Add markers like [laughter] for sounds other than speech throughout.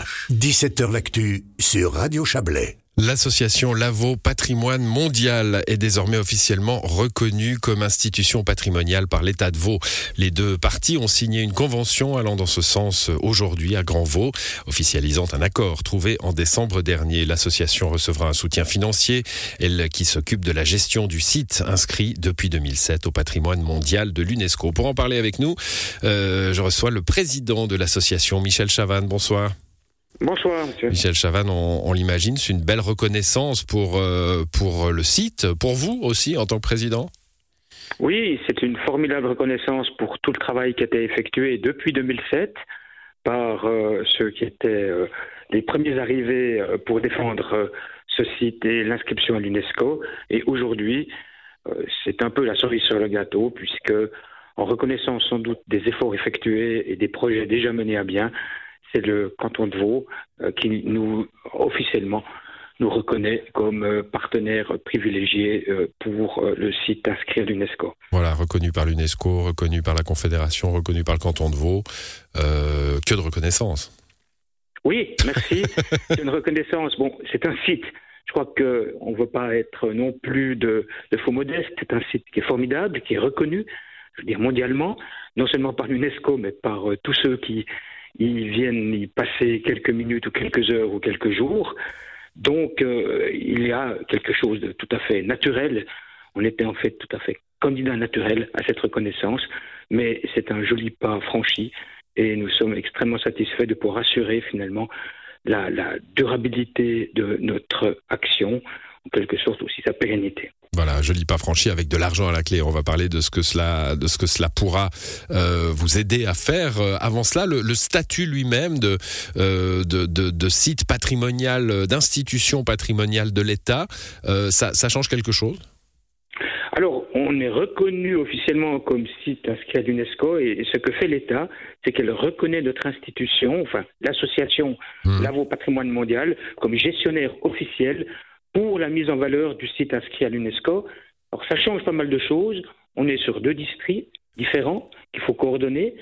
ch 17h L'actu sur Radio Chablais. L'association Lavo Patrimoine Mondial est désormais officiellement reconnue comme institution patrimoniale par l'État de Vaud. Les deux parties ont signé une convention allant dans ce sens aujourd'hui à Grand Vaud, officialisant un accord trouvé en décembre dernier. L'association recevra un soutien financier, elle qui s'occupe de la gestion du site inscrit depuis 2007 au patrimoine mondial de l'UNESCO. Pour en parler avec nous, euh, je reçois le président de l'association, Michel Chavannes. Bonsoir. Bonsoir, monsieur. Michel Chavannes, on, l'imagine, c'est une belle reconnaissance pour, euh, pour le site, pour vous aussi en tant que président? Oui, c'est une formidable reconnaissance pour tout le travail qui a été effectué depuis 2007 par euh, ceux qui étaient euh, les premiers arrivés pour défendre ce site et l'inscription à l'UNESCO. Et aujourd'hui, c'est un peu la cerise sur le gâteau, puisque en reconnaissant sans doute des efforts effectués et des projets déjà menés à bien, c'est le canton de Vaud euh, qui nous officiellement nous reconnaît comme euh, partenaire privilégié euh, pour le site inscrit à l'UNESCO. Voilà, reconnu par l'UNESCO, reconnu par la Confédération, reconnu par le canton de Vaud. que de reconnaissance. Oui, merci. [laughs] c'est une reconnaissance. Bon, c'est un site. Je crois qu'on ne veut pas être non plus de, de faux modestes. C'est un site qui est formidable, qui est reconnu, je veux dire mondialement, non seulement par l'UNESCO, mais par tous ceux qui, ils viennent y passer quelques minutes ou quelques heures ou quelques jours. Donc euh, il y a quelque chose de tout à fait naturel. On était en fait tout à fait candidat naturel à cette reconnaissance, mais c'est un joli pas franchi et nous sommes extrêmement satisfaits de pouvoir assurer finalement la, la durabilité de notre action, en quelque sorte aussi sa pérennité. Voilà, joli pas franchi avec de l'argent à la clé. On va parler de ce que cela, de ce que cela pourra euh, vous aider à faire. Euh, avant cela, le, statut lui-même de, euh, de, de, site patrimonial, d'institution patrimoniale de l'État, ça, ça change quelque chose? Alors, on est reconnu officiellement comme site inscrit à l'UNESCO et ce que fait l'État, c'est qu'elle reconnaît notre institution, enfin l'association mmh. Lavo Patrimoine Mondial, comme gestionnaire officiel pour la mise en valeur du site inscrit à l'UNESCO. Alors ça change pas mal de choses. On est sur deux districts différents qu'il faut coordonner.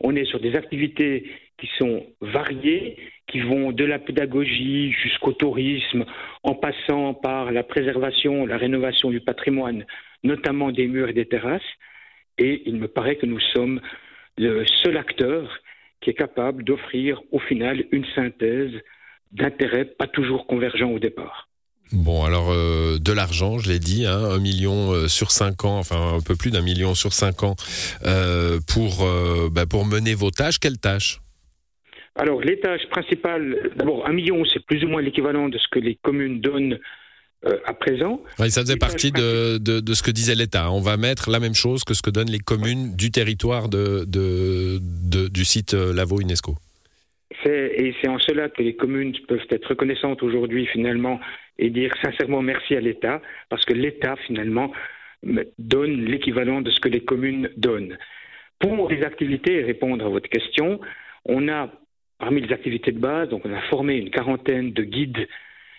On est sur des activités qui sont variées, qui vont de la pédagogie jusqu'au tourisme, en passant par la préservation, la rénovation du patrimoine, notamment des murs et des terrasses. Et il me paraît que nous sommes le seul acteur qui est capable d'offrir au final une synthèse d'intérêts pas toujours convergents au départ. Bon, alors euh, de l'argent, je l'ai dit, hein, un million euh, sur cinq ans, enfin un peu plus d'un million sur cinq ans euh, pour bah, pour mener vos tâches. Quelles tâches? Alors les tâches principales, d'abord un million, c'est plus ou moins l'équivalent de ce que les communes donnent à présent. Oui, ça faisait partie de, de, de, ce que disait l'État. On va mettre la même chose que ce que donnent les communes du territoire de, de du site Lavo UNESCO. Et c'est en cela que les communes peuvent être reconnaissantes aujourd'hui finalement et dire sincèrement merci à l'État, parce que l'État finalement donne l'équivalent de ce que les communes donnent. Pour les activités, répondre à votre question, on a parmi les activités de base, donc on a formé une quarantaine de guides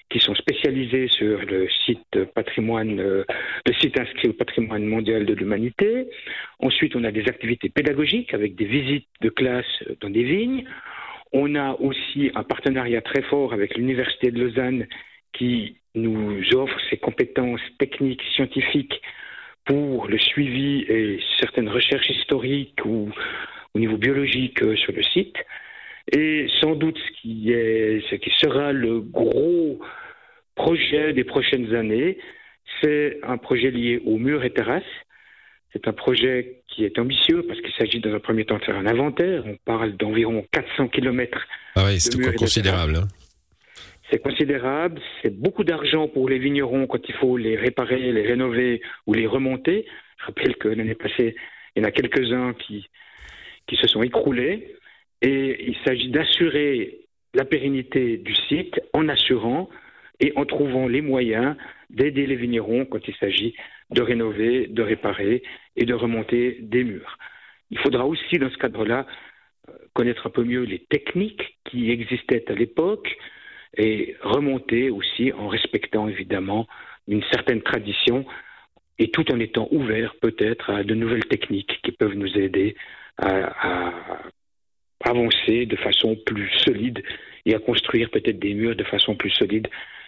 qui sont spécialisés sur le site patrimoine, euh, le site inscrit au patrimoine mondial de l'humanité. Ensuite, on a des activités pédagogiques avec des visites de classe dans des vignes. On a aussi un partenariat très fort avec l'Université de Lausanne qui nous offre ses compétences techniques, scientifiques pour le suivi et certaines recherches historiques ou au niveau biologique euh, sur le site. Et sans doute ce qui, est, ce qui sera le gros projet des prochaines années, c'est un projet lié aux murs et terrasses. C'est un projet qui est ambitieux parce qu'il s'agit dans un premier temps de faire un inventaire. On parle d'environ 400 km. Ah oui, c'est considérable. Hein. C'est considérable, c'est beaucoup d'argent pour les vignerons quand il faut les réparer, les rénover ou les remonter. Je rappelle que l'année passée, il y en a quelques-uns qui, qui se sont écroulés. Et il s'agit d'assurer la pérennité du site en assurant et en trouvant les moyens d'aider les vignerons quand il s'agit de rénover, de réparer et de remonter des murs. Il faudra aussi, dans ce cadre-là, euh, connaître un peu mieux les techniques qui existaient à l'époque, et remonter aussi en respectant évidemment une certaine tradition et tout en étant ouvert peut-être à de nouvelles techniques qui peuvent nous aider à, avancer de façon plus solide et à construire peut-être des murs de façon plus solide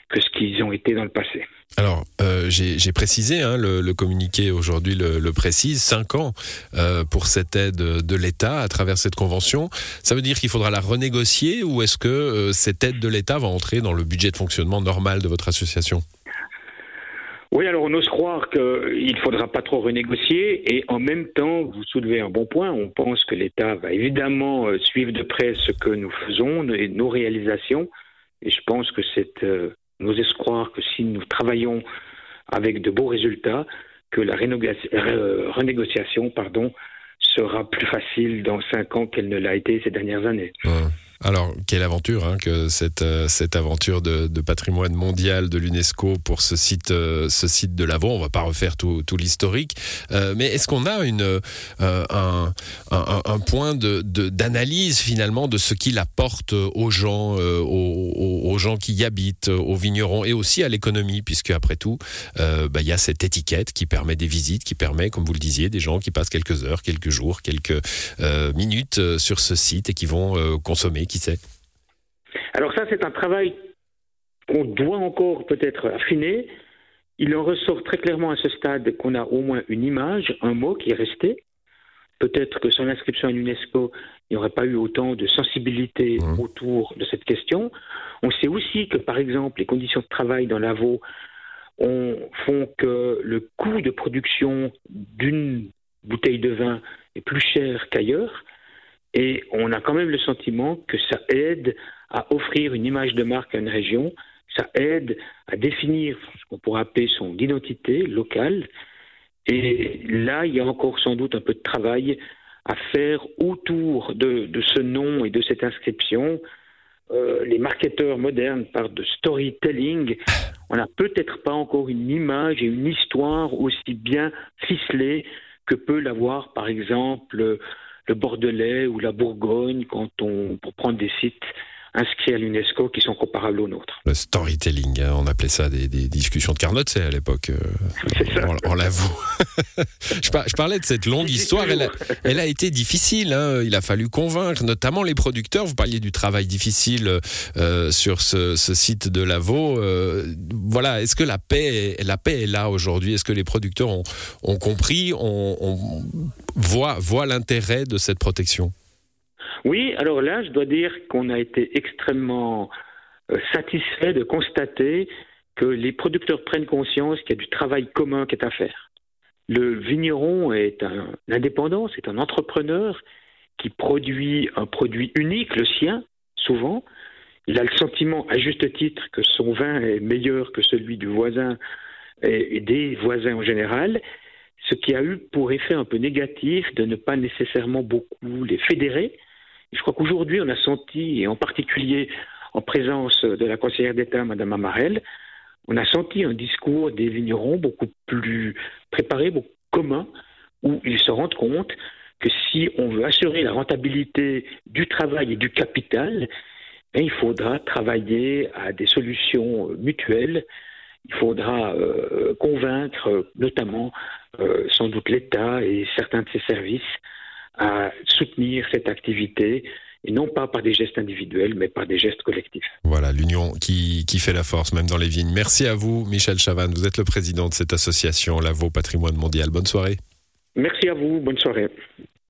que ce qu'ils ont été dans le passé. Alors, euh, j'ai précisé, hein, le, communiqué aujourd'hui le, précise, 5 ans euh, pour cette aide de l'État à travers cette convention. Ça veut dire qu'il faudra la renégocier ou est-ce que euh, cette aide de l'État va entrer dans le budget de fonctionnement normal de votre association? Oui, alors on ose croire qu'il ne faudra pas trop renégocier et en même temps, vous soulevez un bon point. On pense que l'État va évidemment suivre de près ce que nous faisons et nos réalisations. Et je pense que c'est nous croire que si nous travaillons avec de beaux résultats, que la euh, renégociation sera plus facile dans cinq ans qu'elle ne l'a été ces dernières années. Alors, quelle aventure hein, que cette, euh, cette aventure de, de, patrimoine mondial de l'UNESCO pour ce site, euh, ce site de Lavaux. On va pas refaire tout, tout l'historique, euh, mais est-ce qu'on a une, un, un, point de, d'analyse finalement de ce qu'il apporte aux gens, aux, aux, gens qui y habitent, aux vignerons et aussi à l'économie, puisque après tout, bah, il y a cette étiquette qui permet des visites, qui permet, comme vous le disiez, des gens qui passent quelques heures, quelques jours, quelques minutes sur ce site et qui vont consommer qui sait Alors ça, c'est un travail qu'on doit encore peut-être affiner. Il en ressort très clairement à ce stade qu'on a au moins une image, un mot qui est resté. Peut-être que sans l'inscription à l'UNESCO, il n'y aurait pas eu autant de sensibilité mmh. autour de cette question. On sait aussi que, par exemple, les conditions de travail dans l'AVO font que le coût de production d'une bouteille de vin est plus cher qu'ailleurs. Et on a quand même le sentiment que ça aide à offrir une image de marque à une région, ça aide à définir ce qu'on pourrait appeler son identité locale. Et là, il y a encore sans doute un peu de travail à faire autour de, ce nom et de cette inscription. Euh, les marketeurs modernes parlent de storytelling. On n'a peut-être pas encore une image et une histoire aussi bien ficelée que peut l'avoir, par exemple, le Bordelais ou la Bourgogne quand on, pour prendre des sites inscrits à l'UNESCO qui sont comparables aux nôtres. Le storytelling, hein, on appelait ça des, discussions de Carnot, c'est à l'époque. Euh, on, l'avoue. [laughs] je, parlais de cette longue histoire, elle a, été difficile. Hein. il a fallu convaincre, notamment les producteurs. Vous parliez du travail difficile euh, sur ce, site de Lavaux. Euh, voilà, est-ce que la paix, est, la paix est là aujourd'hui? Est-ce que les producteurs ont, compris, on, on voit, voit l'intérêt de cette protection? Oui, alors là, je dois dire qu'on a été extrêmement euh, satisfait de constater que les producteurs prennent conscience qu'il y a du travail commun qui est à faire. Le vigneron est un indépendant, c'est un entrepreneur qui produit un produit unique, le sien, souvent. Il a le sentiment, à juste titre, que son vin est meilleur que celui du voisin et des voisins en général, ce qui a eu pour effet un peu négatif de ne pas nécessairement beaucoup les fédérer, je crois qu'aujourd'hui, on a senti, et en particulier en présence de la conseillère d'État, Mme Amarel, on a senti un discours des vignerons beaucoup plus préparé, beaucoup commun, où ils se rendent compte que si on veut assurer la rentabilité du travail et du capital, ben, il faudra travailler à des solutions mutuelles. Il faudra euh, convaincre notamment euh, sans doute l'État et certains de ses services à soutenir cette activité et non pas par des gestes individuels, mais par des gestes collectifs. Voilà, l'union qui, qui fait la force, même dans les vignes. Merci à vous, Michel Chavannes. Vous êtes le président de cette association, Lavaux Patrimoine Mondial. Bonne soirée. Merci à vous. Bonne soirée.